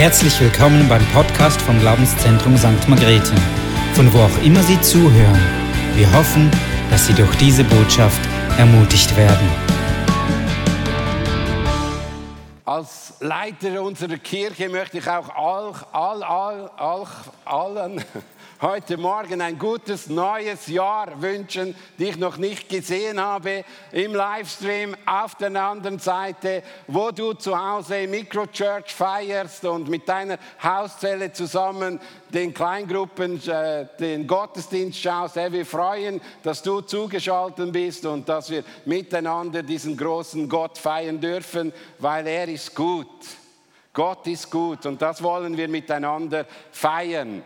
Herzlich willkommen beim Podcast vom Glaubenszentrum St. Margrethe, von wo auch immer Sie zuhören. Wir hoffen, dass Sie durch diese Botschaft ermutigt werden. Als Leiter unserer Kirche möchte ich auch all, all, all, all, allen heute Morgen ein gutes neues Jahr wünschen, die ich noch nicht gesehen habe im Livestream auf der anderen Seite, wo du zu Hause Microchurch feierst und mit deiner Hauszelle zusammen den Kleingruppen äh, den Gottesdienst schaust. Hey, wir freuen, dass du zugeschaltet bist und dass wir miteinander diesen großen Gott feiern dürfen, weil er ist gut. Gott ist gut und das wollen wir miteinander feiern.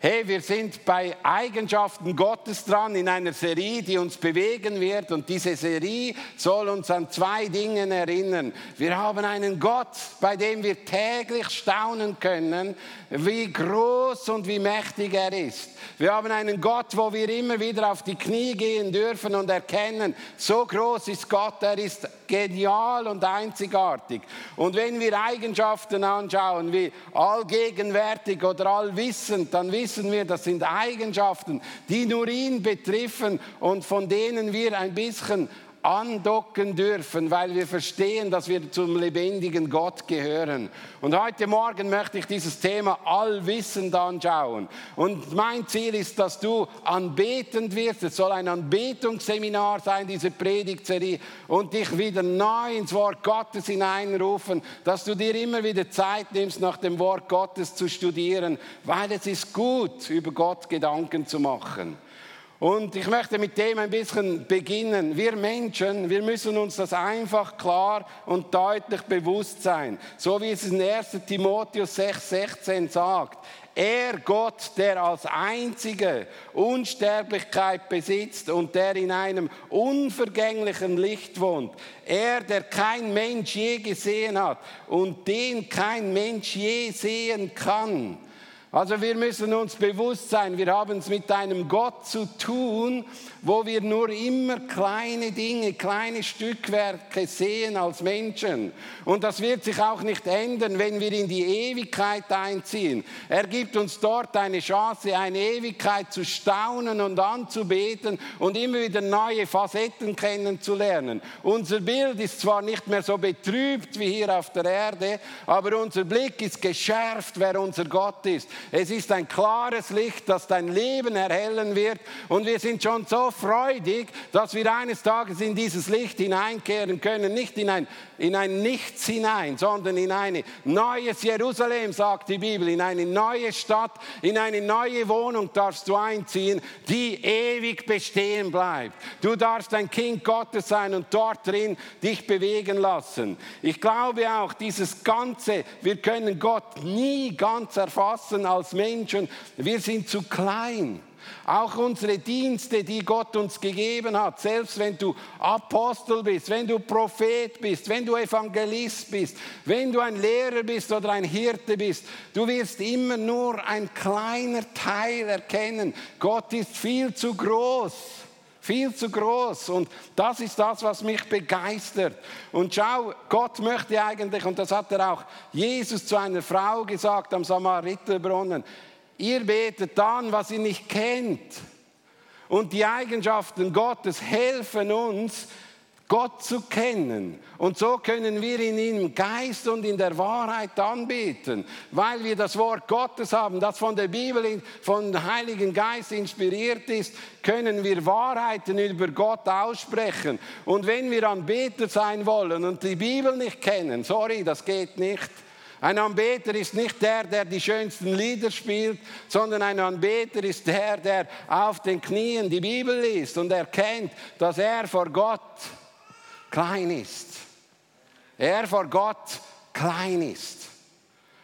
Hey, wir sind bei Eigenschaften Gottes dran in einer Serie, die uns bewegen wird. Und diese Serie soll uns an zwei Dinge erinnern. Wir haben einen Gott, bei dem wir täglich staunen können, wie groß und wie mächtig er ist. Wir haben einen Gott, wo wir immer wieder auf die Knie gehen dürfen und erkennen, so groß ist Gott, er ist genial und einzigartig. Und wenn wir Eigenschaften anschauen, wie allgegenwärtig oder allwissend, dann wissen wir, das sind Eigenschaften, die nur ihn betreffen und von denen wir ein bisschen andocken dürfen, weil wir verstehen, dass wir zum lebendigen Gott gehören. Und heute Morgen möchte ich dieses Thema allwissend anschauen. Und mein Ziel ist, dass du anbetend wirst. Es soll ein Anbetungsseminar sein, diese Predigtserie, und dich wieder neu ins Wort Gottes hineinrufen, dass du dir immer wieder Zeit nimmst, nach dem Wort Gottes zu studieren, weil es ist gut, über Gott Gedanken zu machen. Und ich möchte mit dem ein bisschen beginnen. Wir Menschen, wir müssen uns das einfach klar und deutlich bewusst sein. So wie es in 1 Timotheus 6,16 sagt. Er Gott, der als einzige Unsterblichkeit besitzt und der in einem unvergänglichen Licht wohnt. Er, der kein Mensch je gesehen hat und den kein Mensch je sehen kann also wir müssen uns bewusst sein, wir haben es mit einem Gott zu tun, wo wir nur immer kleine Dinge, kleine Stückwerke sehen als Menschen. Und das wird sich auch nicht ändern, wenn wir in die Ewigkeit einziehen. Er gibt uns dort eine Chance, eine Ewigkeit zu staunen und anzubeten und immer wieder neue Facetten kennenzulernen. Unser Bild ist zwar nicht mehr so betrübt wie hier auf der Erde, aber unser Blick ist geschärft, wer unser Gott ist. Es ist ein klares Licht, das dein Leben erhellen wird und wir sind schon so freudig, dass wir eines Tages in dieses Licht hineinkehren können, nicht in ein, in ein Nichts hinein, sondern in ein neues Jerusalem, sagt die Bibel, in eine neue Stadt, in eine neue Wohnung darfst du einziehen, die ewig bestehen bleibt. Du darfst ein Kind Gottes sein und dort drin dich bewegen lassen. Ich glaube auch, dieses Ganze, wir können Gott nie ganz erfassen als Menschen. Wir sind zu klein. Auch unsere Dienste, die Gott uns gegeben hat, selbst wenn du Apostel bist, wenn du Prophet bist, wenn du Evangelist bist, wenn du ein Lehrer bist oder ein Hirte bist, du wirst immer nur ein kleiner Teil erkennen. Gott ist viel zu groß. Viel zu groß. Und das ist das, was mich begeistert. Und schau, Gott möchte eigentlich, und das hat er auch Jesus zu einer Frau gesagt am Samariterbrunnen, Ihr betet dann, was ihr nicht kennt. Und die Eigenschaften Gottes helfen uns, Gott zu kennen. Und so können wir ihn im Geist und in der Wahrheit anbeten, weil wir das Wort Gottes haben, das von der Bibel, von dem Heiligen Geist inspiriert ist, können wir Wahrheiten über Gott aussprechen. Und wenn wir Anbeter sein wollen und die Bibel nicht kennen, sorry, das geht nicht ein Anbeter ist nicht der, der die schönsten Lieder spielt, sondern ein Anbeter ist der, der auf den Knien die Bibel liest und erkennt, dass er vor Gott klein ist. Er vor Gott klein ist.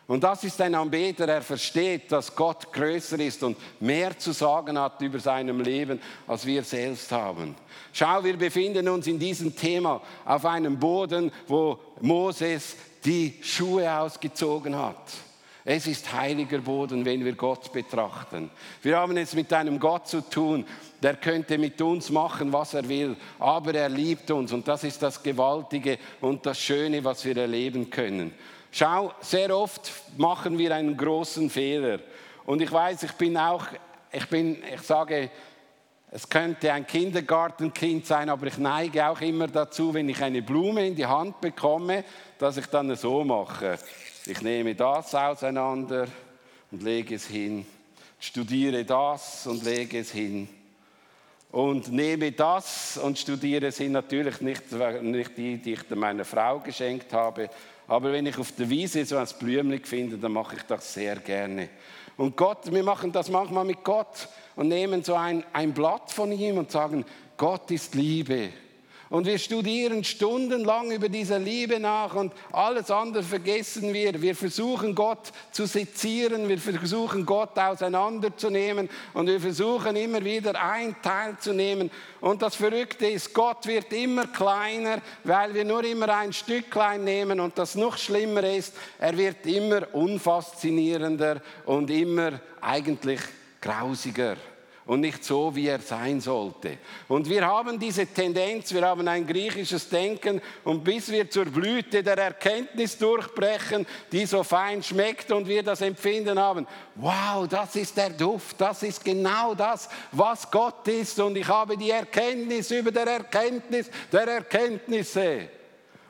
Und das ist ein Anbeter, er versteht, dass Gott größer ist und mehr zu sagen hat über seinem Leben, als wir selbst haben. Schau, wir befinden uns in diesem Thema auf einem Boden, wo Moses die Schuhe ausgezogen hat. Es ist heiliger Boden, wenn wir Gott betrachten. Wir haben es mit einem Gott zu tun, der könnte mit uns machen, was er will, aber er liebt uns und das ist das Gewaltige und das Schöne, was wir erleben können. Schau, sehr oft machen wir einen großen Fehler und ich weiß, ich bin auch, ich bin, ich sage, es könnte ein Kindergartenkind sein, aber ich neige auch immer dazu, wenn ich eine Blume in die Hand bekomme, dass ich dann so mache. Ich nehme das auseinander und lege es hin, studiere das und lege es hin und nehme das und studiere es hin. Natürlich nicht, nicht die, die ich meiner Frau geschenkt habe, aber wenn ich auf der Wiese so ein Blümchen finde, dann mache ich das sehr gerne. Und Gott, wir machen das manchmal mit Gott und nehmen so ein, ein Blatt von ihm und sagen, Gott ist Liebe. Und wir studieren stundenlang über diese Liebe nach und alles andere vergessen wir. Wir versuchen Gott zu sezieren, wir versuchen Gott auseinanderzunehmen und wir versuchen immer wieder ein Teil zu nehmen. Und das Verrückte ist, Gott wird immer kleiner, weil wir nur immer ein Stücklein nehmen. Und das noch schlimmer ist, er wird immer unfaszinierender und immer eigentlich grausiger und nicht so, wie er sein sollte. Und wir haben diese Tendenz, wir haben ein griechisches Denken und bis wir zur Blüte der Erkenntnis durchbrechen, die so fein schmeckt und wir das Empfinden haben, wow, das ist der Duft, das ist genau das, was Gott ist und ich habe die Erkenntnis über der Erkenntnis der Erkenntnisse.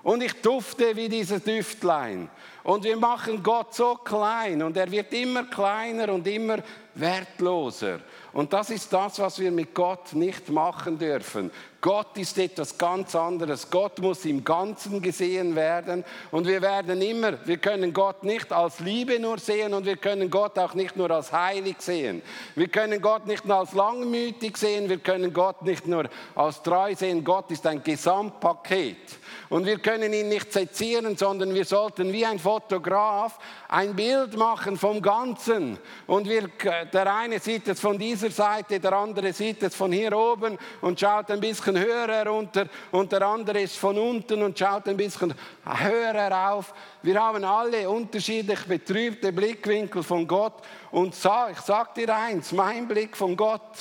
Und ich dufte wie dieses Düftlein. Und wir machen Gott so klein und er wird immer kleiner und immer wertloser. Und das ist das, was wir mit Gott nicht machen dürfen. Gott ist etwas ganz anderes. Gott muss im Ganzen gesehen werden. Und wir werden immer, wir können Gott nicht als Liebe nur sehen und wir können Gott auch nicht nur als heilig sehen. Wir können Gott nicht nur als langmütig sehen, wir können Gott nicht nur als treu sehen. Gott ist ein Gesamtpaket. Und wir können ihn nicht sezieren, sondern wir sollten wie ein Fotograf ein Bild machen vom Ganzen. Und wir, der eine sieht es von dieser Seite, der andere sieht es von hier oben und schaut ein bisschen höher herunter und der andere ist von unten und schaut ein bisschen höher herauf. Wir haben alle unterschiedlich betrübte Blickwinkel von Gott. Und ich sage dir eins, mein Blick von Gott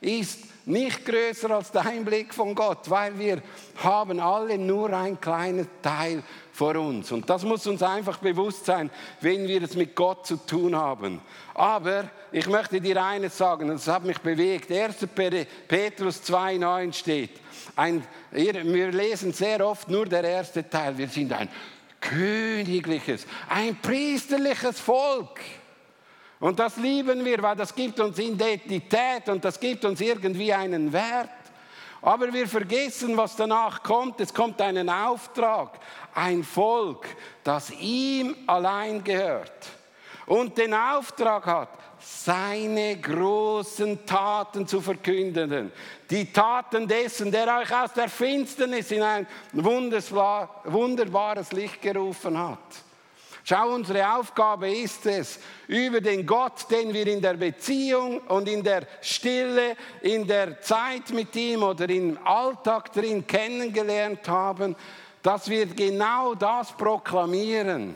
ist nicht größer als dein Blick von Gott, weil wir haben alle nur einen kleinen Teil vor uns. Und das muss uns einfach bewusst sein, wenn wir es mit Gott zu tun haben. Aber ich möchte dir eines sagen, das hat mich bewegt. 1. Petrus 2,9 steht. Ein, wir lesen sehr oft nur der erste Teil. Wir sind ein königliches, ein priesterliches Volk. Und das lieben wir, weil das gibt uns Identität und das gibt uns irgendwie einen Wert. Aber wir vergessen, was danach kommt. Es kommt einen Auftrag, ein Volk, das ihm allein gehört und den Auftrag hat, seine großen Taten zu verkünden. Die Taten dessen, der euch aus der Finsternis in ein wunderbares Licht gerufen hat. Schau, unsere Aufgabe ist es, über den Gott, den wir in der Beziehung und in der Stille, in der Zeit mit ihm oder im Alltag drin kennengelernt haben, dass wir genau das proklamieren.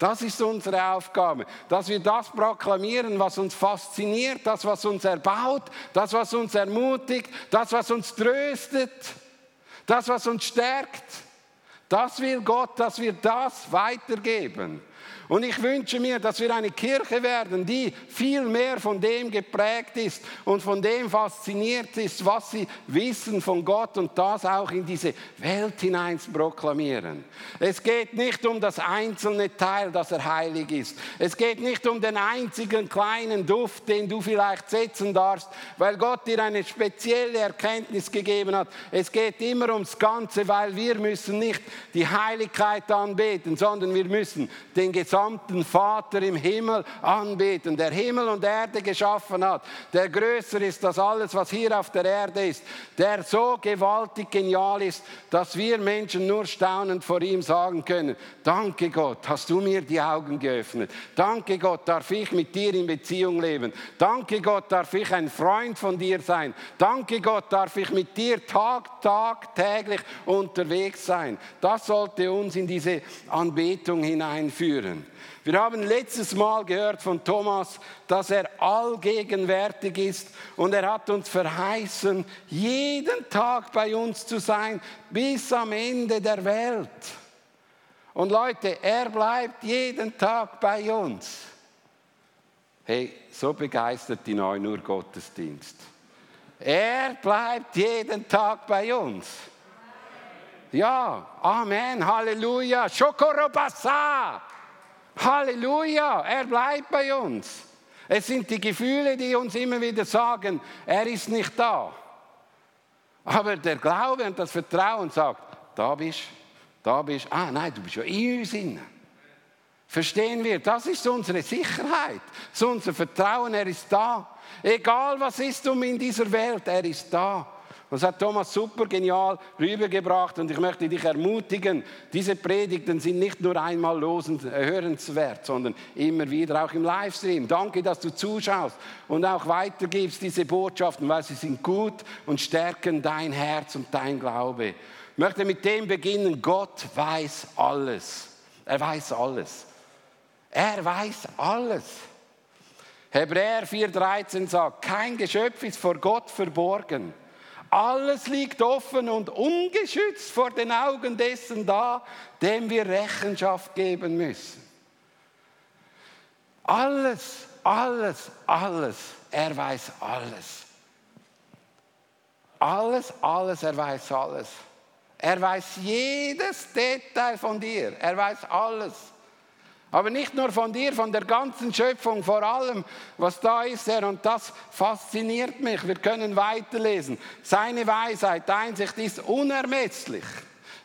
Das ist unsere Aufgabe, dass wir das proklamieren, was uns fasziniert, das, was uns erbaut, das, was uns ermutigt, das, was uns tröstet, das, was uns stärkt. Das will Gott, dass wir das weitergeben. Und ich wünsche mir, dass wir eine Kirche werden, die viel mehr von dem geprägt ist und von dem fasziniert ist, was sie wissen von Gott und das auch in diese Welt hinein proklamieren. Es geht nicht um das einzelne Teil, dass er heilig ist. Es geht nicht um den einzigen kleinen Duft, den du vielleicht setzen darfst, weil Gott dir eine spezielle Erkenntnis gegeben hat. Es geht immer ums Ganze, weil wir müssen nicht die Heiligkeit anbeten, sondern wir müssen den Gesamten gesamten Vater im Himmel anbeten, der Himmel und Erde geschaffen hat, der größer ist als alles, was hier auf der Erde ist, der so gewaltig genial ist, dass wir Menschen nur staunend vor ihm sagen können, danke Gott, hast du mir die Augen geöffnet. Danke Gott, darf ich mit dir in Beziehung leben. Danke Gott, darf ich ein Freund von dir sein. Danke Gott, darf ich mit dir Tag, Tag, täglich unterwegs sein. Das sollte uns in diese Anbetung hineinführen führen. Wir haben letztes Mal gehört von Thomas, dass er allgegenwärtig ist und er hat uns verheißen, jeden Tag bei uns zu sein, bis am Ende der Welt. Und Leute, er bleibt jeden Tag bei uns. Hey, so begeistert die 9 Uhr Gottesdienst. Er bleibt jeden Tag bei uns. Ja, Amen, Halleluja, Shokorobasa. Halleluja, er bleibt bei uns. Es sind die Gefühle, die uns immer wieder sagen, er ist nicht da. Aber der Glaube und das Vertrauen sagt, da bist, da bist, ah nein, du bist ja in uns inne. Verstehen wir, das ist unsere Sicherheit, das ist unser Vertrauen, er ist da. Egal was ist um in dieser Welt, er ist da. Das hat Thomas super genial rübergebracht und ich möchte dich ermutigen, diese Predigten sind nicht nur einmal hörenswert, sondern immer wieder auch im Livestream. Danke, dass du zuschaust und auch weitergibst diese Botschaften, weil sie sind gut und stärken dein Herz und dein Glaube. Ich möchte mit dem beginnen, Gott weiß alles. Er weiß alles. Er weiß alles. Hebräer 4,13 sagt, kein Geschöpf ist vor Gott verborgen. Alles liegt offen und ungeschützt vor den Augen dessen da, dem wir Rechenschaft geben müssen. Alles, alles, alles, er weiß alles. Alles, alles, er weiß alles. Er weiß jedes Detail von dir. Er weiß alles. Aber nicht nur von dir, von der ganzen Schöpfung, vor allem, was da ist, Herr. Und das fasziniert mich. Wir können weiterlesen. Seine Weisheit, Einsicht ist unermesslich.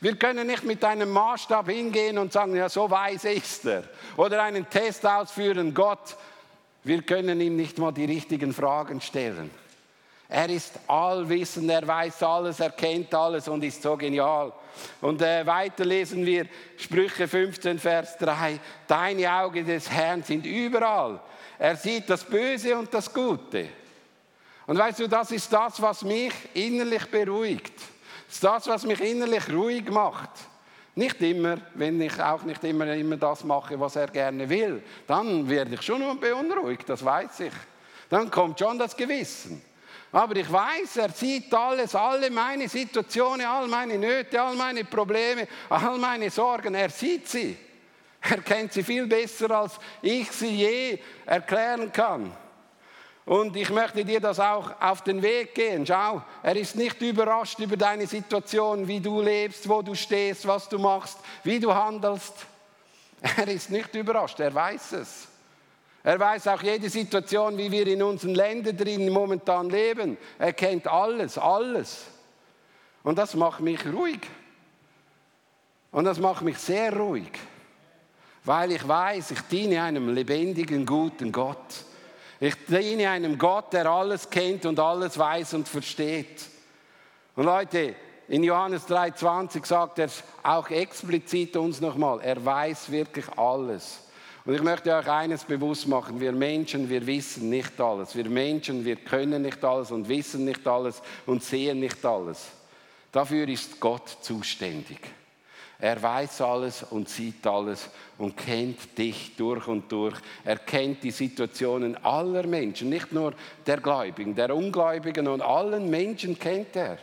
Wir können nicht mit einem Maßstab hingehen und sagen, ja, so weise ist er. Oder einen Test ausführen, Gott. Wir können ihm nicht mal die richtigen Fragen stellen. Er ist allwissend, er weiß alles, er kennt alles und ist so genial. Und äh, weiter lesen wir Sprüche 15, Vers 3. Deine Augen des Herrn sind überall. Er sieht das Böse und das Gute. Und weißt du, das ist das, was mich innerlich beruhigt. Das ist das, was mich innerlich ruhig macht. Nicht immer, wenn ich auch nicht immer, immer das mache, was er gerne will. Dann werde ich schon beunruhigt, das weiß ich. Dann kommt schon das Gewissen. Aber ich weiß, er sieht alles, alle meine Situationen, all meine Nöte, all meine Probleme, all meine Sorgen. Er sieht sie. Er kennt sie viel besser, als ich sie je erklären kann. Und ich möchte dir das auch auf den Weg gehen. Schau, er ist nicht überrascht über deine Situation, wie du lebst, wo du stehst, was du machst, wie du handelst. Er ist nicht überrascht, er weiß es. Er weiß auch jede Situation, wie wir in unseren Ländern drin momentan leben. Er kennt alles, alles. Und das macht mich ruhig. Und das macht mich sehr ruhig, weil ich weiß, ich diene einem lebendigen, guten Gott. Ich diene einem Gott, der alles kennt und alles weiß und versteht. Und Leute, in Johannes 3,20 sagt er auch explizit uns nochmal, er weiß wirklich alles. Und ich möchte euch eines bewusst machen. Wir Menschen, wir wissen nicht alles. Wir Menschen, wir können nicht alles und wissen nicht alles und sehen nicht alles. Dafür ist Gott zuständig. Er weiß alles und sieht alles und kennt dich durch und durch. Er kennt die Situationen aller Menschen, nicht nur der Gläubigen, der Ungläubigen und allen Menschen kennt er.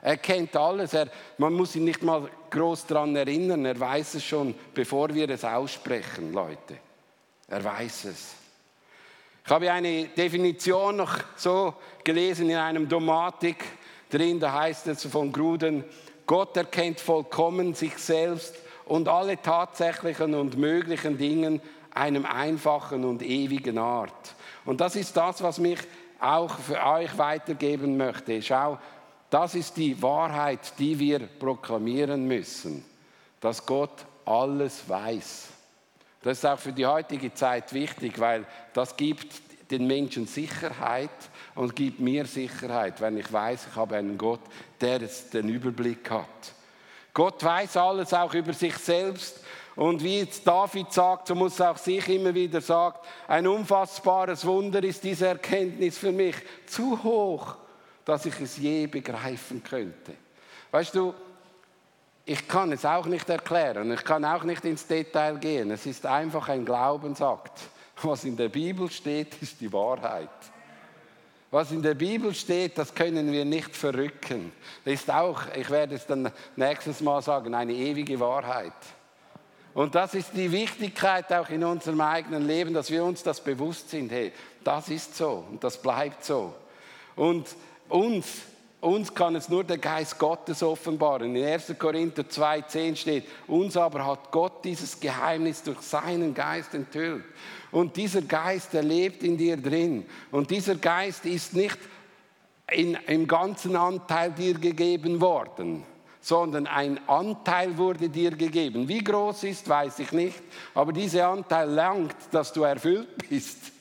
Er kennt alles. Er, man muss ihn nicht mal groß daran erinnern. Er weiß es schon, bevor wir es aussprechen, Leute. Er weiß es. Ich habe eine Definition noch so gelesen in einem Domatik drin, da heißt es von Gruden, Gott erkennt vollkommen sich selbst und alle tatsächlichen und möglichen Dinge einem einfachen und ewigen Art. Und das ist das, was mich auch für euch weitergeben möchte. Schau, das ist die Wahrheit, die wir proklamieren müssen, dass Gott alles weiß. Das ist auch für die heutige Zeit wichtig, weil das gibt den Menschen Sicherheit und gibt mir Sicherheit, wenn ich weiß, ich habe einen Gott, der den Überblick hat. Gott weiß alles auch über sich selbst. Und wie jetzt David sagt, so muss auch sich immer wieder sagen, ein unfassbares Wunder ist diese Erkenntnis für mich zu hoch, dass ich es je begreifen könnte. Weißt du, ich kann es auch nicht erklären, ich kann auch nicht ins Detail gehen. Es ist einfach ein Glaubensakt. Was in der Bibel steht, ist die Wahrheit. Was in der Bibel steht, das können wir nicht verrücken. Das ist auch, ich werde es dann nächstes Mal sagen, eine ewige Wahrheit. Und das ist die Wichtigkeit auch in unserem eigenen Leben, dass wir uns das bewusst sind. Hey, das ist so und das bleibt so. Und uns, uns kann es nur der Geist Gottes offenbaren. In 1. Korinther 2,10 steht, uns aber hat Gott dieses Geheimnis durch seinen Geist enthüllt. Und dieser Geist, der lebt in dir drin. Und dieser Geist ist nicht in, im ganzen Anteil dir gegeben worden, sondern ein Anteil wurde dir gegeben. Wie groß ist, weiß ich nicht, aber dieser Anteil langt, dass du erfüllt bist.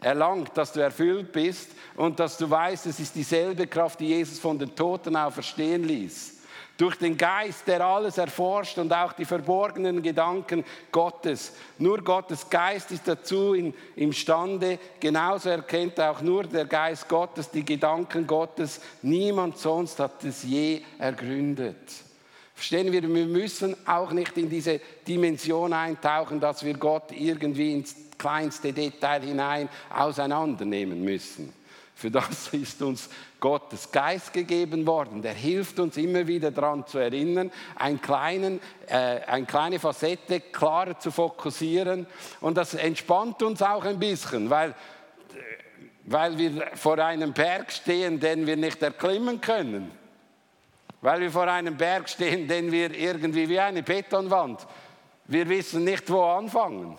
Er langt, dass du erfüllt bist und dass du weißt, es ist dieselbe Kraft, die Jesus von den Toten auferstehen ließ durch den Geist, der alles erforscht und auch die verborgenen Gedanken Gottes. Nur Gottes Geist ist dazu in, imstande, genauso erkennt auch nur der Geist Gottes die Gedanken Gottes. Niemand sonst hat es je ergründet. Verstehen wir, wir müssen auch nicht in diese Dimension eintauchen, dass wir Gott irgendwie ins kleinste Detail hinein auseinandernehmen müssen. Für das ist uns Gottes Geist gegeben worden. Der hilft uns immer wieder daran zu erinnern, einen kleinen, äh, eine kleine Facette klarer zu fokussieren. Und das entspannt uns auch ein bisschen, weil, weil wir vor einem Berg stehen, den wir nicht erklimmen können. Weil wir vor einem Berg stehen, den wir irgendwie wie eine Betonwand, wir wissen nicht, wo anfangen.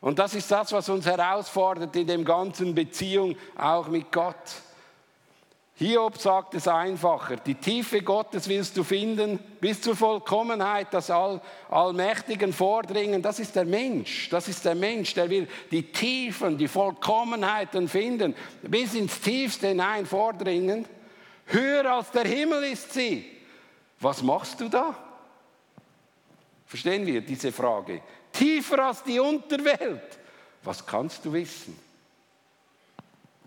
Und das ist das, was uns herausfordert in dem ganzen Beziehung auch mit Gott. Hiob sagt es einfacher, die Tiefe Gottes willst du finden, bis zur Vollkommenheit, das All, Allmächtigen vordringen, das ist der Mensch, das ist der Mensch, der will die Tiefen, die Vollkommenheiten finden, bis ins Tiefste hinein vordringen. Höher als der Himmel ist sie. Was machst du da? Verstehen wir diese Frage? Tiefer als die Unterwelt. Was kannst du wissen?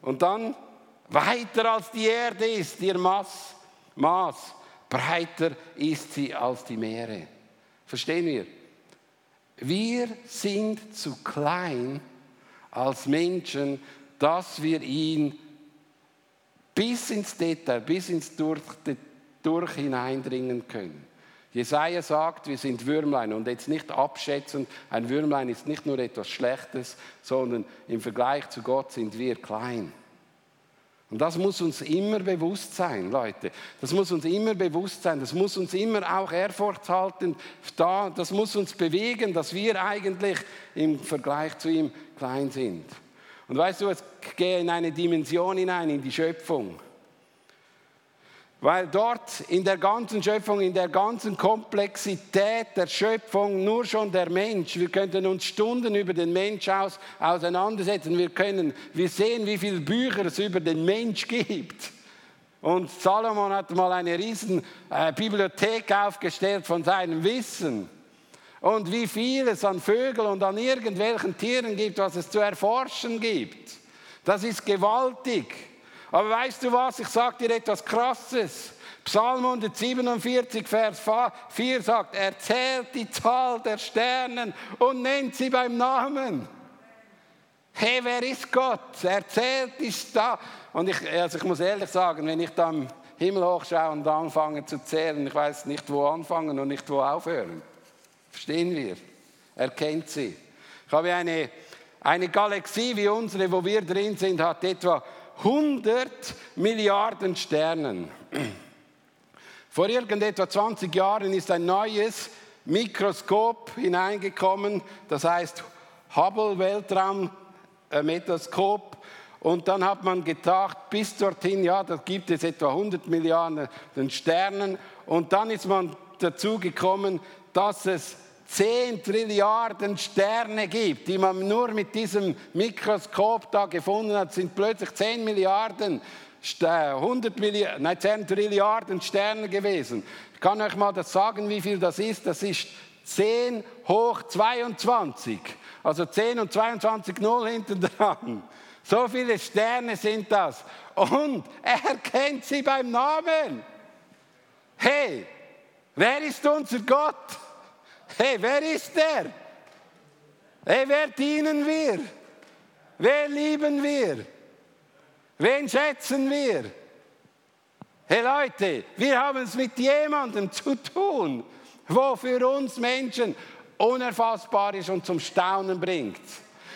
Und dann weiter als die Erde ist ihr Maß, Maß, breiter ist sie als die Meere. Verstehen wir? Wir sind zu klein als Menschen, dass wir ihn bis ins Detail, bis ins Durch, durch hineindringen können. Jesaja sagt, wir sind Würmlein und jetzt nicht abschätzend, ein Würmlein ist nicht nur etwas Schlechtes, sondern im Vergleich zu Gott sind wir klein. Und das muss uns immer bewusst sein, Leute. Das muss uns immer bewusst sein. Das muss uns immer auch Ehrfurcht halten. Da, das muss uns bewegen, dass wir eigentlich im Vergleich zu ihm klein sind. Und weißt du, es gehe in eine Dimension hinein, in die Schöpfung. Weil dort in der ganzen Schöpfung, in der ganzen Komplexität der Schöpfung, nur schon der Mensch, wir könnten uns Stunden über den Mensch aus, auseinandersetzen. Wir können, wir sehen, wie viele Bücher es über den Mensch gibt. Und Salomon hat mal eine riesen äh, Bibliothek aufgestellt von seinem Wissen. Und wie viel es an Vögeln und an irgendwelchen Tieren gibt, was es zu erforschen gibt. Das ist gewaltig. Aber weißt du was? Ich sage dir etwas Krasses. Psalm 147, Vers 4 sagt, er zählt die Zahl der Sternen und nennt sie beim Namen. Hey, wer ist Gott? Er zählt die da. Und ich, also ich muss ehrlich sagen, wenn ich da am Himmel hochschaue und anfange zu zählen, ich weiß nicht, wo anfangen und nicht, wo aufhören. Verstehen wir? Er kennt sie. Ich habe eine, eine Galaxie wie unsere, wo wir drin sind, hat etwa 100 Milliarden Sternen. Vor irgendetwa 20 Jahren ist ein neues Mikroskop hineingekommen, das heißt Hubble Weltraummethoskop. Und dann hat man gedacht, bis dorthin, ja, da gibt es etwa 100 Milliarden Sternen. Und dann ist man dazu gekommen, dass es 10 Trilliarden Sterne gibt, die man nur mit diesem Mikroskop da gefunden hat, sind plötzlich 10 Milliarden, 100 Milliarden, nein, 10 Trilliarden Sterne gewesen. Ich kann euch mal das sagen, wie viel das ist. Das ist 10 hoch 22. Also 10 und 22 Null hinten dran. So viele Sterne sind das. Und er kennt sie beim Namen. Hey, wer ist unser Gott? Hey, wer ist der? Hey, wer dienen wir? Wer lieben wir? Wen schätzen wir? Hey Leute, wir haben es mit jemandem zu tun, wo für uns Menschen unerfassbar ist und zum Staunen bringt.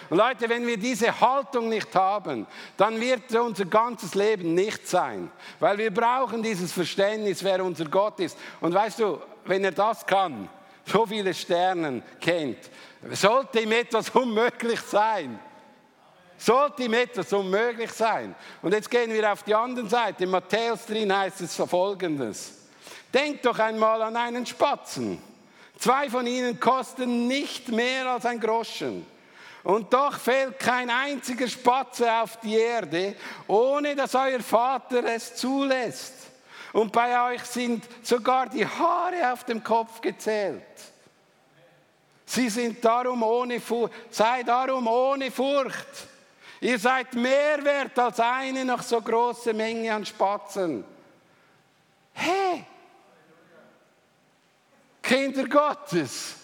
Und Leute, wenn wir diese Haltung nicht haben, dann wird unser ganzes Leben nicht sein. Weil wir brauchen dieses Verständnis, wer unser Gott ist. Und weißt du, wenn er das kann, so viele Sterne kennt, sollte ihm etwas unmöglich sein. Sollte ihm etwas unmöglich sein. Und jetzt gehen wir auf die andere Seite. In Matthäus drin heißt es folgendes. Denkt doch einmal an einen Spatzen. Zwei von ihnen kosten nicht mehr als ein Groschen. Und doch fällt kein einziger Spatze auf die Erde, ohne dass euer Vater es zulässt. Und bei euch sind sogar die Haare auf dem Kopf gezählt. Sie sind darum ohne Furcht, sei darum ohne Furcht. Ihr seid mehr wert als eine noch so große Menge an Spatzen. Hey, Kinder Gottes,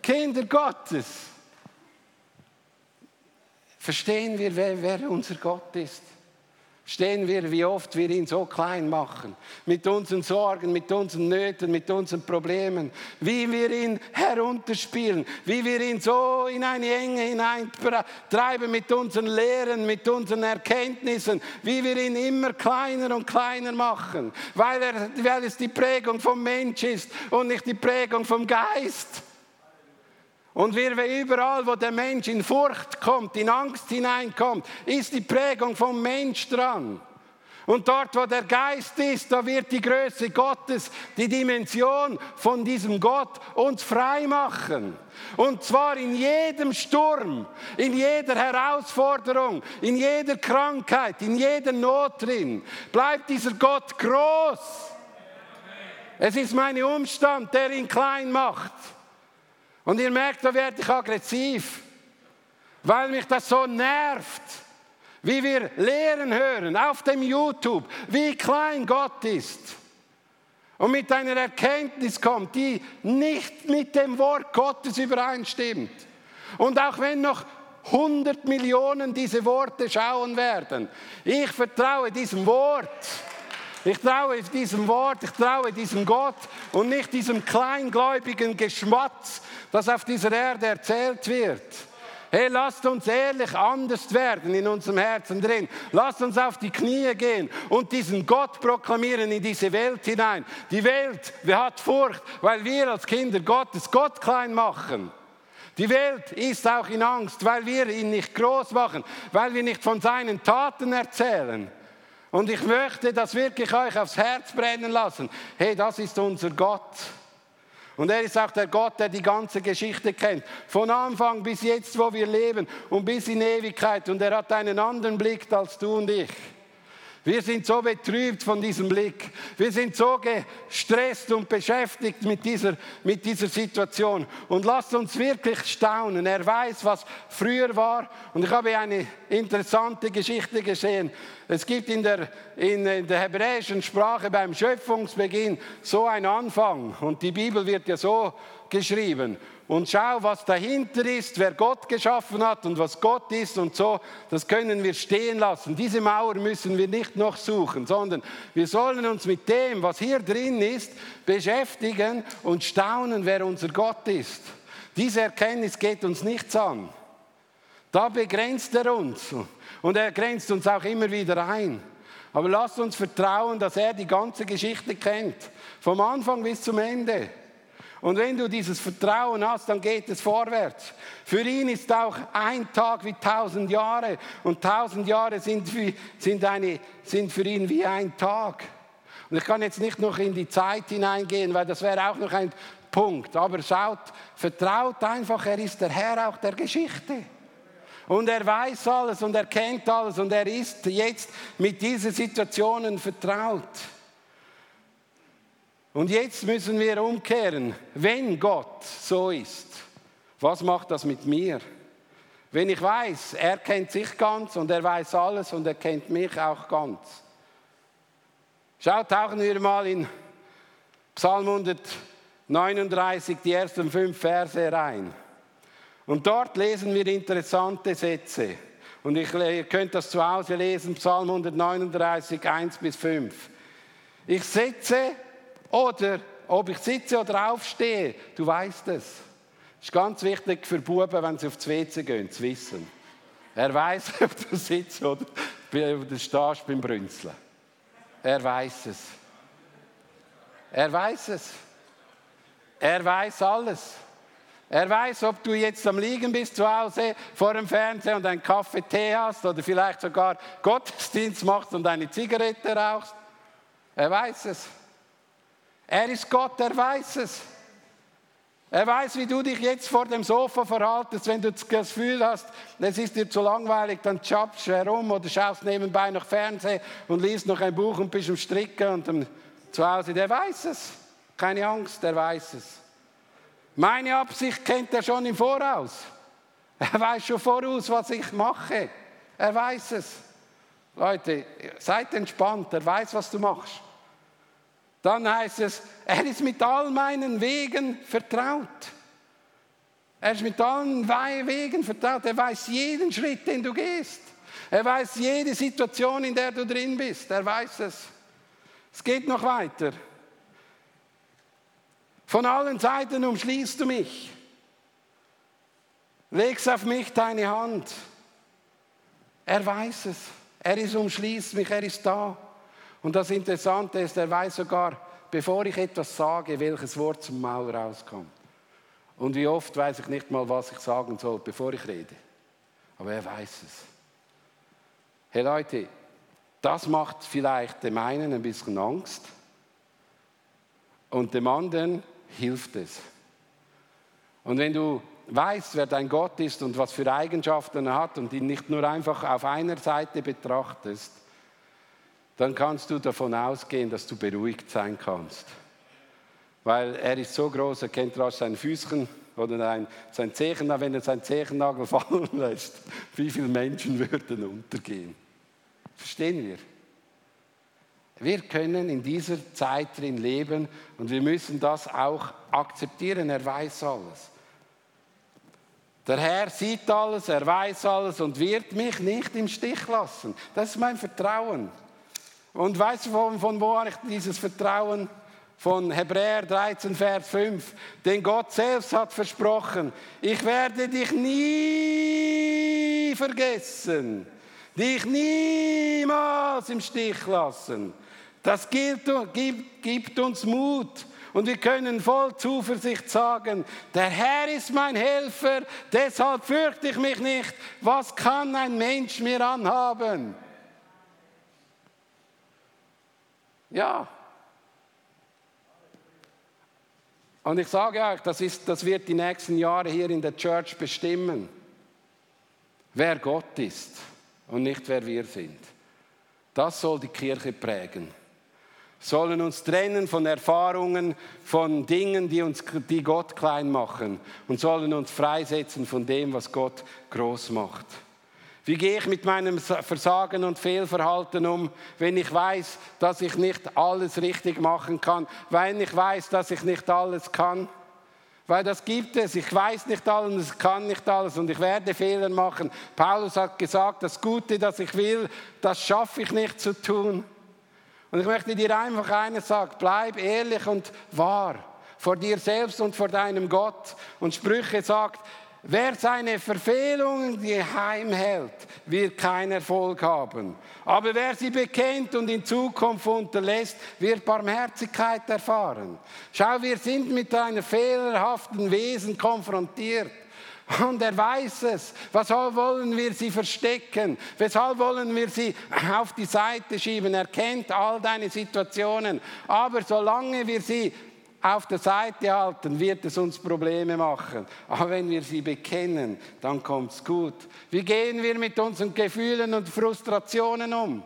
Kinder Gottes, verstehen wir, wer, wer unser Gott ist? Stehen wir, wie oft wir ihn so klein machen. Mit unseren Sorgen, mit unseren Nöten, mit unseren Problemen. Wie wir ihn herunterspielen. Wie wir ihn so in eine Enge hineintreiben mit unseren Lehren, mit unseren Erkenntnissen. Wie wir ihn immer kleiner und kleiner machen. Weil, er, weil es die Prägung vom Mensch ist und nicht die Prägung vom Geist. Und wir überall, wo der Mensch in Furcht kommt, in Angst hineinkommt, ist die Prägung vom Mensch dran. Und dort, wo der Geist ist, da wird die Größe Gottes, die Dimension von diesem Gott uns frei machen. Und zwar in jedem Sturm, in jeder Herausforderung, in jeder Krankheit, in jeder Not drin, bleibt dieser Gott groß. Es ist mein Umstand, der ihn klein macht. Und ihr merkt, da werde ich aggressiv, weil mich das so nervt, wie wir Lehren hören auf dem YouTube, wie klein Gott ist. Und mit einer Erkenntnis kommt, die nicht mit dem Wort Gottes übereinstimmt. Und auch wenn noch 100 Millionen diese Worte schauen werden, ich vertraue diesem Wort. Ich traue diesem Wort, ich traue diesem Gott und nicht diesem kleingläubigen Geschmatz, das auf dieser Erde erzählt wird. Hey, lasst uns ehrlich anders werden in unserem Herzen drin. Lasst uns auf die Knie gehen und diesen Gott proklamieren in diese Welt hinein. Die Welt wer hat Furcht, weil wir als Kinder Gottes Gott klein machen. Die Welt ist auch in Angst, weil wir ihn nicht groß machen, weil wir nicht von seinen Taten erzählen. Und ich möchte das wirklich euch aufs Herz brennen lassen. Hey, das ist unser Gott. Und er ist auch der Gott, der die ganze Geschichte kennt. Von Anfang bis jetzt, wo wir leben und bis in Ewigkeit. Und er hat einen anderen Blick als du und ich. Wir sind so betrübt von diesem Blick. Wir sind so gestresst und beschäftigt mit dieser, mit dieser Situation. Und lasst uns wirklich staunen. Er weiß, was früher war. Und ich habe eine interessante Geschichte gesehen. Es gibt in der, in der hebräischen Sprache beim Schöpfungsbeginn so einen Anfang. Und die Bibel wird ja so geschrieben und schau, was dahinter ist, wer Gott geschaffen hat und was Gott ist und so, das können wir stehen lassen. Diese Mauer müssen wir nicht noch suchen, sondern wir sollen uns mit dem, was hier drin ist, beschäftigen und staunen, wer unser Gott ist. Diese Erkenntnis geht uns nichts an. Da begrenzt er uns und er grenzt uns auch immer wieder ein. Aber lasst uns vertrauen, dass er die ganze Geschichte kennt, vom Anfang bis zum Ende. Und wenn du dieses Vertrauen hast, dann geht es vorwärts. Für ihn ist auch ein Tag wie tausend Jahre und tausend Jahre sind, wie, sind, eine, sind für ihn wie ein Tag. Und ich kann jetzt nicht noch in die Zeit hineingehen, weil das wäre auch noch ein Punkt. Aber schaut, vertraut einfach, er ist der Herr auch der Geschichte. Und er weiß alles und er kennt alles und er ist jetzt mit diesen Situationen vertraut. Und jetzt müssen wir umkehren. Wenn Gott so ist, was macht das mit mir? Wenn ich weiß, er kennt sich ganz und er weiß alles und er kennt mich auch ganz. Schaut, tauchen wir mal in Psalm 139, die ersten fünf Verse rein. Und dort lesen wir interessante Sätze. Und ich, ihr könnt das zu Hause lesen, Psalm 139, 1 bis 5. Ich setze oder ob ich sitze oder aufstehe, du weißt es. Ist ganz wichtig für Buben, wenn sie aufs WC gehen, zu wissen. Er weiß, ob du sitzt oder ob du stehst beim Brünzeln. Er weiß es. Er weiß es. Er weiß alles. Er weiß, ob du jetzt am Liegen bist zu Hause vor dem Fernseher und einen Kaffee, Tee hast oder vielleicht sogar Gottesdienst machst und eine Zigarette rauchst. Er weiß es. Er ist Gott, er weiß es. Er weiß, wie du dich jetzt vor dem Sofa verhaltest, wenn du das Gefühl hast, es ist dir zu langweilig, dann du herum oder schaust nebenbei noch Fernsehen und liest noch ein Buch und bist am Stricken und am, zu Hause. Der weiß es. Keine Angst, der weiß es. Meine Absicht kennt er schon im Voraus. Er weiß schon voraus, was ich mache. Er weiß es. Leute, seid entspannt, er weiß, was du machst. Dann heißt es, er ist mit all meinen Wegen vertraut. Er ist mit allen Wegen vertraut. Er weiß jeden Schritt, den du gehst. Er weiß jede Situation, in der du drin bist. Er weiß es. Es geht noch weiter. Von allen Seiten umschließt du mich. Legst auf mich deine Hand. Er weiß es. Er ist umschließt mich. Er ist da. Und das Interessante ist, er weiß sogar, bevor ich etwas sage, welches Wort zum Maul rauskommt. Und wie oft weiß ich nicht mal, was ich sagen soll, bevor ich rede. Aber er weiß es. Hey Leute, das macht vielleicht dem einen ein bisschen Angst und dem anderen hilft es. Und wenn du weißt, wer dein Gott ist und was für Eigenschaften er hat und ihn nicht nur einfach auf einer Seite betrachtest, dann kannst du davon ausgehen, dass du beruhigt sein kannst. Weil er ist so groß, er kennt rasch sein Füßchen oder ein, sein Zehennagel, wenn er sein Zehennagel fallen lässt, wie viele Menschen würden untergehen. Verstehen wir? Wir können in dieser Zeit drin leben und wir müssen das auch akzeptieren. Er weiß alles. Der Herr sieht alles, er weiß alles und wird mich nicht im Stich lassen. Das ist mein Vertrauen. Und weißt du, von, von wo habe ich dieses Vertrauen? Von Hebräer 13, Vers 5. Denn Gott selbst hat versprochen, ich werde dich nie vergessen, dich niemals im Stich lassen. Das gibt, gibt, gibt uns Mut. Und wir können voll Zuversicht sagen, der Herr ist mein Helfer, deshalb fürchte ich mich nicht. Was kann ein Mensch mir anhaben? Ja. Und ich sage euch, das, ist, das wird die nächsten Jahre hier in der Church bestimmen, wer Gott ist und nicht wer wir sind. Das soll die Kirche prägen. Sollen uns trennen von Erfahrungen, von Dingen, die, uns, die Gott klein machen und sollen uns freisetzen von dem, was Gott groß macht. Wie gehe ich mit meinem Versagen und Fehlverhalten um, wenn ich weiß, dass ich nicht alles richtig machen kann, wenn ich weiß, dass ich nicht alles kann? Weil das gibt es. Ich weiß nicht alles, ich kann nicht alles und ich werde Fehler machen. Paulus hat gesagt, das Gute, das ich will, das schaffe ich nicht zu tun. Und ich möchte dir einfach eines sagen, bleib ehrlich und wahr vor dir selbst und vor deinem Gott. Und Sprüche sagt, Wer seine Verfehlungen geheim hält, wird keinen Erfolg haben. Aber wer sie bekennt und in Zukunft unterlässt, wird Barmherzigkeit erfahren. Schau, wir sind mit einem fehlerhaften Wesen konfrontiert. Und er weiß es. Weshalb wollen wir sie verstecken? Weshalb wollen wir sie auf die Seite schieben? Er kennt all deine Situationen. Aber solange wir sie auf der Seite halten, wird es uns Probleme machen. Aber wenn wir sie bekennen, dann kommt es gut. Wie gehen wir mit unseren Gefühlen und Frustrationen um?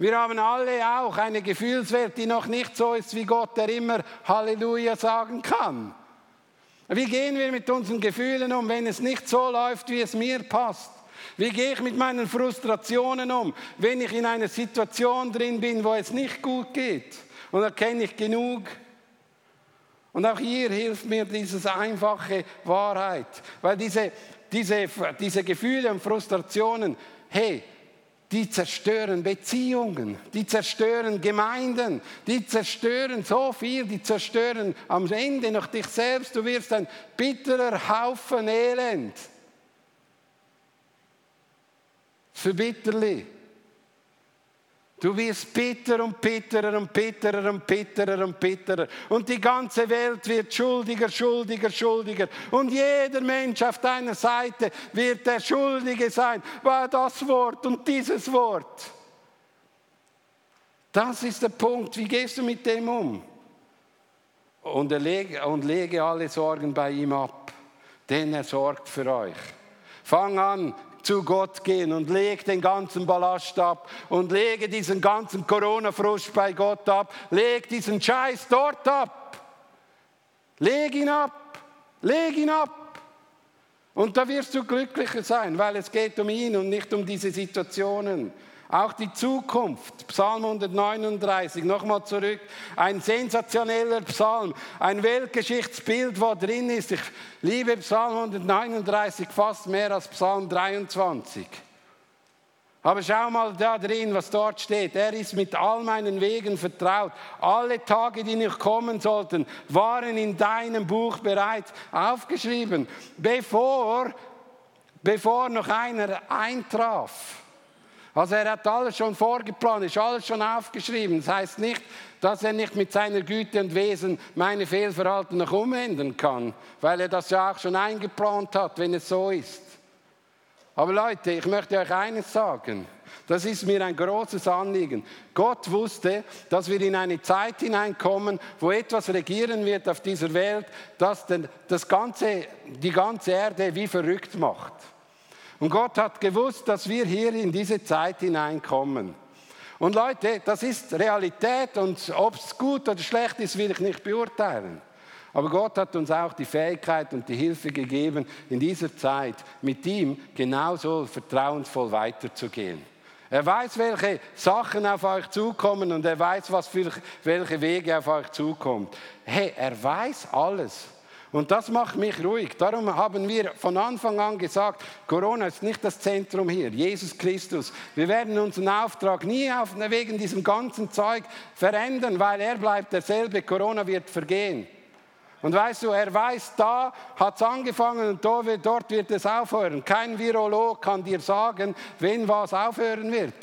Wir haben alle auch eine Gefühlswelt, die noch nicht so ist wie Gott, der immer Halleluja sagen kann. Wie gehen wir mit unseren Gefühlen um, wenn es nicht so läuft, wie es mir passt? Wie gehe ich mit meinen Frustrationen um, wenn ich in einer Situation drin bin, wo es nicht gut geht? Und da kenne ich genug. Und auch hier hilft mir diese einfache Wahrheit, weil diese, diese, diese Gefühle und Frustrationen, hey, die zerstören Beziehungen, die zerstören Gemeinden, die zerstören so viel, die zerstören am Ende noch dich selbst. Du wirst ein bitterer Haufen Elend. Für bitterlich. Du wirst bitterer und bitterer und bitterer und bitterer und bitterer. Und die ganze Welt wird schuldiger, schuldiger, schuldiger. Und jeder Mensch auf deiner Seite wird der Schuldige sein. War das Wort und dieses Wort. Das ist der Punkt. Wie gehst du mit dem um? Und, lege, und lege alle Sorgen bei ihm ab, denn er sorgt für euch. Fang an, zu Gott gehen und leg den ganzen Ballast ab und lege diesen ganzen Corona-Frust bei Gott ab. Leg diesen Scheiß dort ab. Leg ihn ab. Leg ihn ab. Und da wirst du glücklicher sein, weil es geht um ihn und nicht um diese Situationen. Auch die Zukunft, Psalm 139, nochmal zurück, ein sensationeller Psalm, ein Weltgeschichtsbild, wo drin ist. Ich liebe Psalm 139 fast mehr als Psalm 23. Aber schau mal da drin, was dort steht. Er ist mit all meinen Wegen vertraut. Alle Tage, die noch kommen sollten, waren in deinem Buch bereits aufgeschrieben, bevor, bevor noch einer eintraf. Also er hat alles schon vorgeplant, ist alles schon aufgeschrieben. Das heißt nicht, dass er nicht mit seiner Güte und Wesen meine Fehlverhalten noch umändern kann, weil er das ja auch schon eingeplant hat, wenn es so ist. Aber Leute, ich möchte euch eines sagen. Das ist mir ein großes Anliegen. Gott wusste, dass wir in eine Zeit hineinkommen, wo etwas regieren wird auf dieser Welt, das das ganze, die ganze Erde wie verrückt macht. Und Gott hat gewusst, dass wir hier in diese Zeit hineinkommen. Und Leute, das ist Realität und ob es gut oder schlecht ist, will ich nicht beurteilen. Aber Gott hat uns auch die Fähigkeit und die Hilfe gegeben, in dieser Zeit mit ihm genauso vertrauensvoll weiterzugehen. Er weiß, welche Sachen auf euch zukommen und er weiß, was für welche Wege auf euch zukommt. Hey, er weiß alles. Und das macht mich ruhig. Darum haben wir von Anfang an gesagt, Corona ist nicht das Zentrum hier, Jesus Christus. Wir werden unseren Auftrag nie auf, wegen diesem ganzen Zeug verändern, weil er bleibt derselbe, Corona wird vergehen. Und weißt du, er weiß, da hat es angefangen und dort wird es aufhören. Kein Virolog kann dir sagen, wenn was aufhören wird.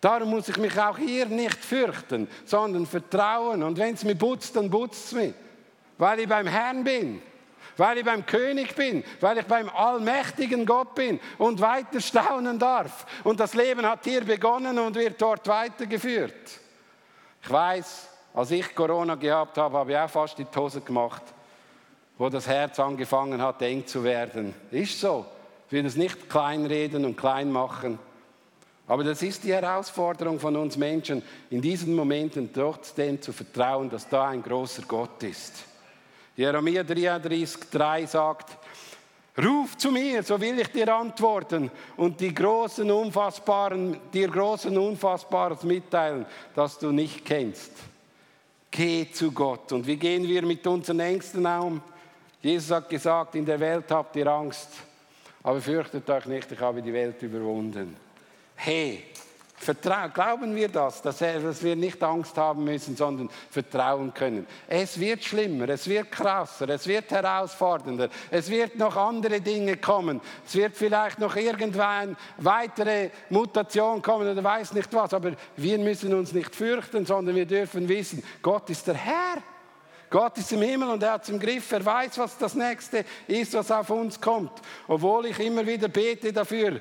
Darum muss ich mich auch hier nicht fürchten, sondern vertrauen. Und wenn es mir putzt, dann putzt es mich weil ich beim Herrn bin, weil ich beim König bin, weil ich beim allmächtigen Gott bin und weiter staunen darf. Und das Leben hat hier begonnen und wird dort weitergeführt. Ich weiß, als ich Corona gehabt habe, habe ich auch fast die Hose gemacht, wo das Herz angefangen hat, eng zu werden. Ist so. Ich will es nicht kleinreden und klein machen. Aber das ist die Herausforderung von uns Menschen, in diesen Momenten trotzdem zu vertrauen, dass da ein großer Gott ist. Jeremia 33, 3 sagt, Ruf zu mir, so will ich dir antworten und die großen, unfassbaren, dir großen, unfassbares mitteilen, das du nicht kennst. Geh zu Gott. Und wie gehen wir mit unseren Ängsten um? Jesus hat gesagt, in der Welt habt ihr Angst, aber fürchtet euch nicht, ich habe die Welt überwunden. Hey, Vertrauen, glauben wir das, dass, wir nicht Angst haben müssen, sondern vertrauen können. Es wird schlimmer, es wird krasser, es wird herausfordernder, es wird noch andere Dinge kommen, es wird vielleicht noch irgendwann weitere Mutation kommen oder weiß nicht was, aber wir müssen uns nicht fürchten, sondern wir dürfen wissen, Gott ist der Herr. Gott ist im Himmel und er hat es im Griff. Er weiß, was das Nächste ist, was auf uns kommt. Obwohl ich immer wieder bete dafür,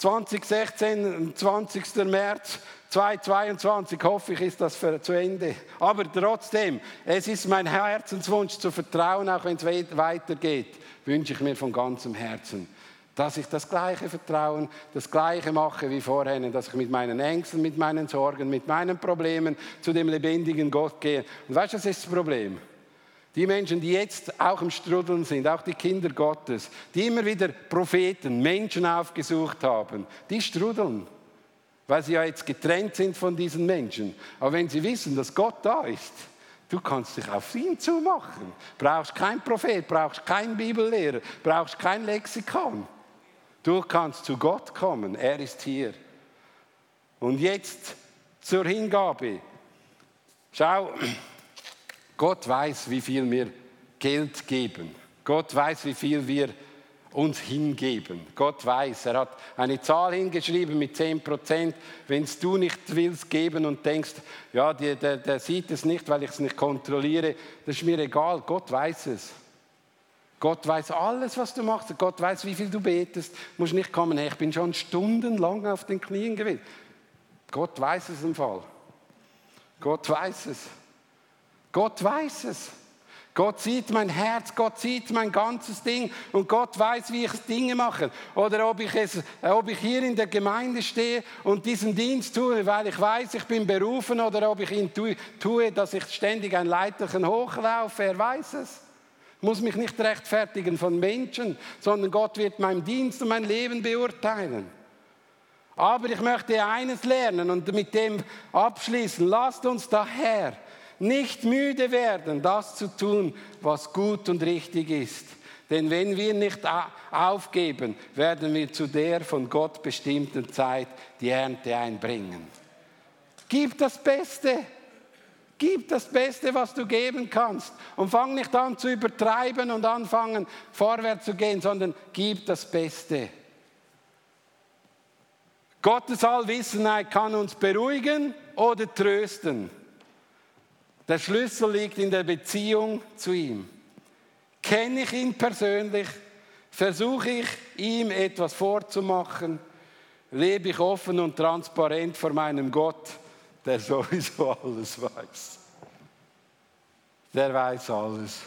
2016, 20. März 2022, hoffe ich, ist das für, zu Ende. Aber trotzdem, es ist mein Herzenswunsch zu vertrauen, auch wenn es weitergeht, wünsche ich mir von ganzem Herzen, dass ich das gleiche Vertrauen, das gleiche mache wie vorhin, dass ich mit meinen Ängsten, mit meinen Sorgen, mit meinen Problemen zu dem lebendigen Gott gehe. Und weißt du, was ist das Problem? Die Menschen, die jetzt auch im Strudeln sind, auch die Kinder Gottes, die immer wieder Propheten, Menschen aufgesucht haben, die strudeln, weil sie ja jetzt getrennt sind von diesen Menschen. Aber wenn sie wissen, dass Gott da ist, du kannst dich auf ihn zumachen. Brauchst kein Prophet, brauchst kein Bibellehrer, brauchst kein Lexikon. Du kannst zu Gott kommen, er ist hier. Und jetzt zur Hingabe. Schau, Gott weiß, wie viel wir Geld geben. Gott weiß, wie viel wir uns hingeben. Gott weiß, er hat eine Zahl hingeschrieben mit 10 Prozent. Wenn du nicht willst geben und denkst, ja, der, der, der sieht es nicht, weil ich es nicht kontrolliere, das ist mir egal. Gott weiß es. Gott weiß alles, was du machst. Gott weiß, wie viel du betest. Du musst nicht kommen, hey, ich bin schon stundenlang auf den Knien gewesen. Gott weiß es im Fall. Gott weiß es. Gott weiß es. Gott sieht mein Herz, Gott sieht mein ganzes Ding und Gott weiß, wie ich Dinge mache. Oder ob ich, es, ob ich hier in der Gemeinde stehe und diesen Dienst tue, weil ich weiß, ich bin berufen, oder ob ich ihn tue, dass ich ständig ein Leiterchen hochlaufe, er weiß es. Ich muss mich nicht rechtfertigen von Menschen, sondern Gott wird mein Dienst und mein Leben beurteilen. Aber ich möchte eines lernen und mit dem abschließen. Lasst uns daher nicht müde werden, das zu tun, was gut und richtig ist. Denn wenn wir nicht aufgeben, werden wir zu der von Gott bestimmten Zeit die Ernte einbringen. Gib das Beste. Gib das Beste, was du geben kannst. Und fang nicht an zu übertreiben und anfangen vorwärts zu gehen, sondern gib das Beste. Gottes Allwissenheit kann uns beruhigen oder trösten. Der Schlüssel liegt in der Beziehung zu ihm. Kenne ich ihn persönlich? Versuche ich ihm etwas vorzumachen? Lebe ich offen und transparent vor meinem Gott, der sowieso alles weiß? Der weiß alles.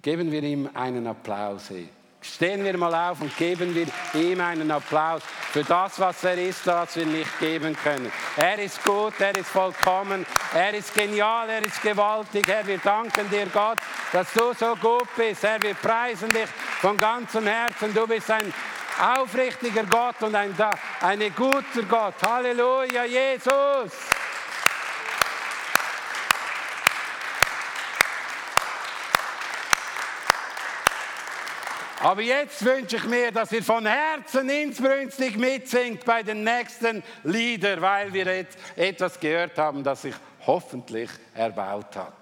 Geben wir ihm einen Applaus. Hey. Stehen wir mal auf und geben wir ihm einen Applaus für das, was er ist, was wir nicht geben können. Er ist gut, er ist vollkommen, er ist genial, er ist gewaltig. Herr, wir danken dir, Gott, dass du so gut bist. Herr, wir preisen dich von ganzem Herzen. Du bist ein aufrichtiger Gott und ein, ein guter Gott. Halleluja, Jesus. Aber jetzt wünsche ich mir, dass ihr von Herzen insbrünstig mitsingt bei den nächsten Liedern, weil wir jetzt etwas gehört haben, das sich hoffentlich erbaut hat.